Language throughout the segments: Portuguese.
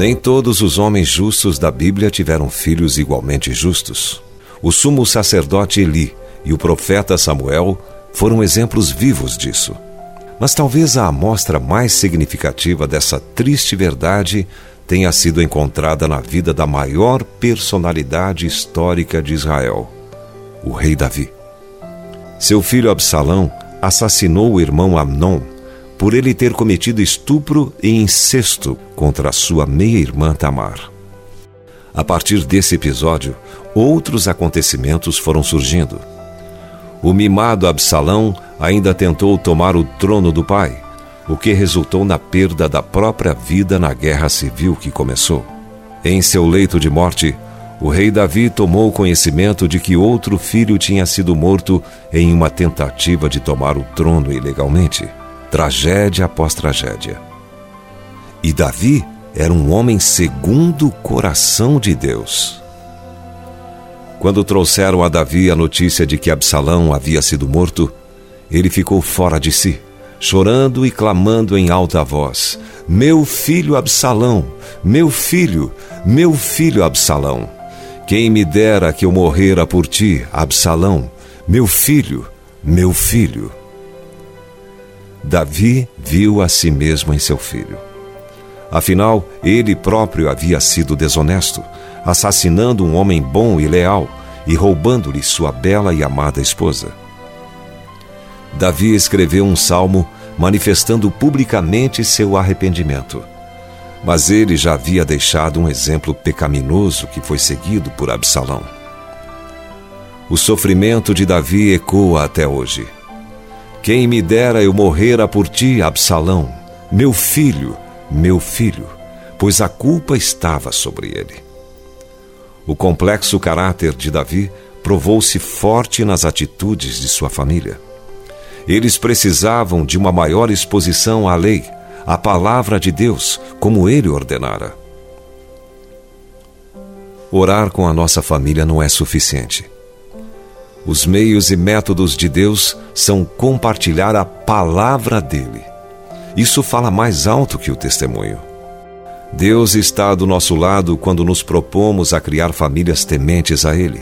Nem todos os homens justos da Bíblia tiveram filhos igualmente justos. O sumo sacerdote Eli e o profeta Samuel foram exemplos vivos disso. Mas talvez a amostra mais significativa dessa triste verdade tenha sido encontrada na vida da maior personalidade histórica de Israel, o rei Davi. Seu filho Absalão assassinou o irmão Amnon por ele ter cometido estupro e incesto contra sua meia-irmã Tamar. A partir desse episódio, outros acontecimentos foram surgindo. O mimado Absalão ainda tentou tomar o trono do pai, o que resultou na perda da própria vida na guerra civil que começou. Em seu leito de morte, o rei Davi tomou conhecimento de que outro filho tinha sido morto em uma tentativa de tomar o trono ilegalmente. Tragédia após tragédia. E Davi era um homem segundo o coração de Deus. Quando trouxeram a Davi a notícia de que Absalão havia sido morto, ele ficou fora de si, chorando e clamando em alta voz: Meu filho Absalão, meu filho, meu filho Absalão. Quem me dera que eu morrera por ti, Absalão, meu filho, meu filho. Davi viu a si mesmo em seu filho. Afinal, ele próprio havia sido desonesto assassinando um homem bom e leal e roubando-lhe sua bela e amada esposa. Davi escreveu um salmo manifestando publicamente seu arrependimento. Mas ele já havia deixado um exemplo pecaminoso que foi seguido por Absalão. O sofrimento de Davi ecoa até hoje. Quem me dera eu morrera por ti, Absalão, meu filho, meu filho, pois a culpa estava sobre ele. O complexo caráter de Davi provou-se forte nas atitudes de sua família. Eles precisavam de uma maior exposição à lei, à palavra de Deus, como ele ordenara. Orar com a nossa família não é suficiente. Os meios e métodos de Deus são compartilhar a palavra dele. Isso fala mais alto que o testemunho. Deus está do nosso lado quando nos propomos a criar famílias tementes a Ele.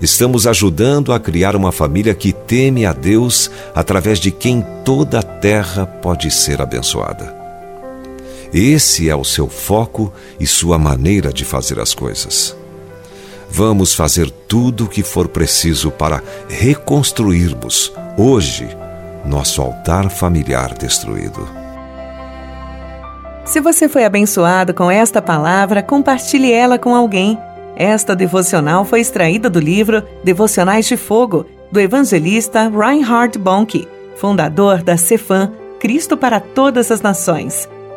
Estamos ajudando a criar uma família que teme a Deus através de quem toda a terra pode ser abençoada. Esse é o seu foco e sua maneira de fazer as coisas. Vamos fazer tudo o que for preciso para reconstruirmos, hoje, nosso altar familiar destruído. Se você foi abençoado com esta palavra, compartilhe ela com alguém. Esta devocional foi extraída do livro Devocionais de Fogo, do evangelista Reinhard Bonnke, fundador da Cefam, Cristo para Todas as Nações.